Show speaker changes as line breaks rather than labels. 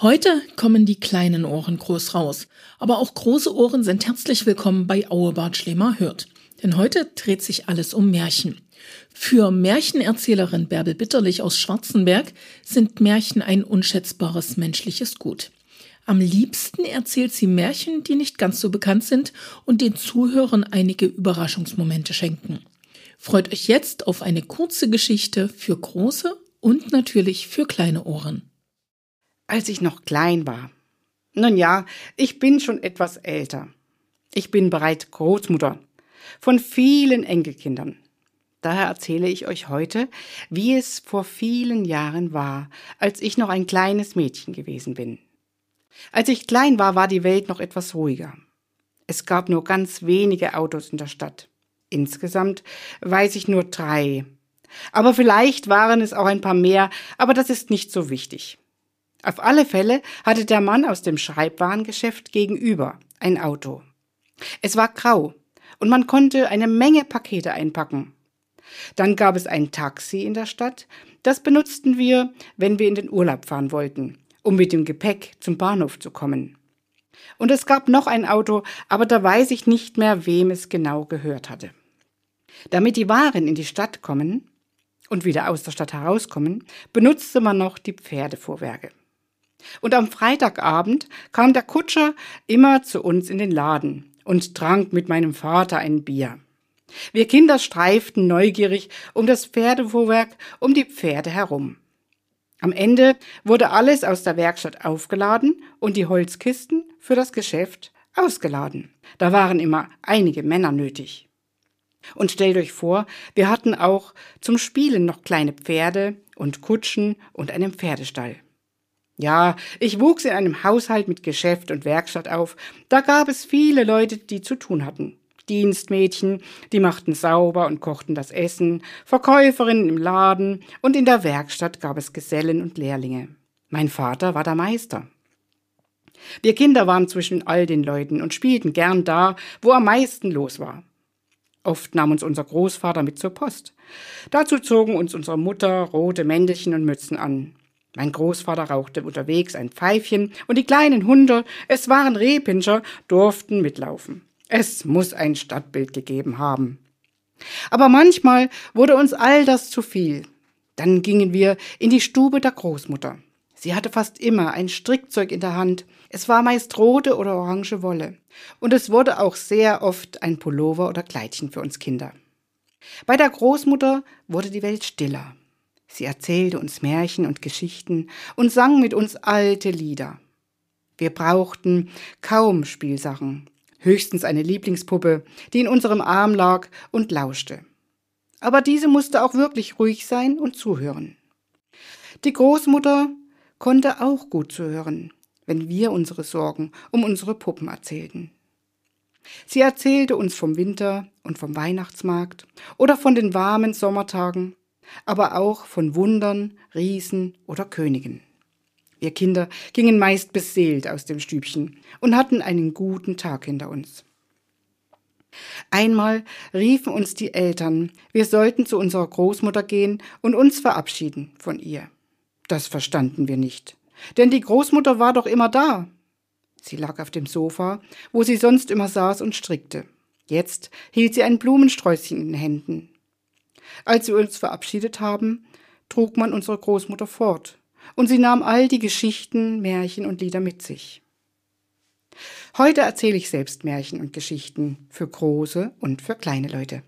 Heute kommen die kleinen Ohren groß raus, aber auch große Ohren sind herzlich willkommen bei Auebart Schlemer hört. Denn heute dreht sich alles um Märchen. Für Märchenerzählerin Bärbel Bitterlich aus Schwarzenberg sind Märchen ein unschätzbares menschliches Gut. Am liebsten erzählt sie Märchen, die nicht ganz so bekannt sind und den Zuhörern einige Überraschungsmomente schenken. Freut euch jetzt auf eine kurze Geschichte für große und natürlich für kleine Ohren
als ich noch klein war. Nun ja, ich bin schon etwas älter. Ich bin bereits Großmutter von vielen Enkelkindern. Daher erzähle ich euch heute, wie es vor vielen Jahren war, als ich noch ein kleines Mädchen gewesen bin. Als ich klein war, war die Welt noch etwas ruhiger. Es gab nur ganz wenige Autos in der Stadt. Insgesamt weiß ich nur drei. Aber vielleicht waren es auch ein paar mehr, aber das ist nicht so wichtig. Auf alle Fälle hatte der Mann aus dem Schreibwarengeschäft gegenüber ein Auto. Es war grau und man konnte eine Menge Pakete einpacken. Dann gab es ein Taxi in der Stadt, das benutzten wir, wenn wir in den Urlaub fahren wollten, um mit dem Gepäck zum Bahnhof zu kommen. Und es gab noch ein Auto, aber da weiß ich nicht mehr, wem es genau gehört hatte. Damit die Waren in die Stadt kommen und wieder aus der Stadt herauskommen, benutzte man noch die Pferdefuhrwerke. Und am Freitagabend kam der Kutscher immer zu uns in den Laden und trank mit meinem Vater ein Bier. Wir Kinder streiften neugierig um das Pferdefuhrwerk, um die Pferde herum. Am Ende wurde alles aus der Werkstatt aufgeladen und die Holzkisten für das Geschäft ausgeladen. Da waren immer einige Männer nötig. Und stellt euch vor, wir hatten auch zum Spielen noch kleine Pferde und Kutschen und einen Pferdestall. Ja, ich wuchs in einem Haushalt mit Geschäft und Werkstatt auf. Da gab es viele Leute, die zu tun hatten. Dienstmädchen, die machten sauber und kochten das Essen, Verkäuferinnen im Laden und in der Werkstatt gab es Gesellen und Lehrlinge. Mein Vater war der Meister. Wir Kinder waren zwischen all den Leuten und spielten gern da, wo am meisten los war. Oft nahm uns unser Großvater mit zur Post. Dazu zogen uns unsere Mutter rote Mäntelchen und Mützen an. Mein Großvater rauchte unterwegs ein Pfeifchen und die kleinen Hunde, es waren Rehpinscher, durften mitlaufen. Es muss ein Stadtbild gegeben haben. Aber manchmal wurde uns all das zu viel. Dann gingen wir in die Stube der Großmutter. Sie hatte fast immer ein Strickzeug in der Hand. Es war meist rote oder orange Wolle. Und es wurde auch sehr oft ein Pullover oder Kleidchen für uns Kinder. Bei der Großmutter wurde die Welt stiller. Sie erzählte uns Märchen und Geschichten und sang mit uns alte Lieder. Wir brauchten kaum Spielsachen, höchstens eine Lieblingspuppe, die in unserem Arm lag und lauschte. Aber diese musste auch wirklich ruhig sein und zuhören. Die Großmutter konnte auch gut zuhören, wenn wir unsere Sorgen um unsere Puppen erzählten. Sie erzählte uns vom Winter und vom Weihnachtsmarkt oder von den warmen Sommertagen aber auch von Wundern, Riesen oder Königen. Wir Kinder gingen meist beseelt aus dem Stübchen und hatten einen guten Tag hinter uns. Einmal riefen uns die Eltern, wir sollten zu unserer Großmutter gehen und uns verabschieden von ihr. Das verstanden wir nicht, denn die Großmutter war doch immer da. Sie lag auf dem Sofa, wo sie sonst immer saß und strickte. Jetzt hielt sie ein Blumensträußchen in den Händen. Als wir uns verabschiedet haben, trug man unsere Großmutter fort, und sie nahm all die Geschichten, Märchen und Lieder mit sich. Heute erzähle ich selbst Märchen und Geschichten für große und für kleine Leute.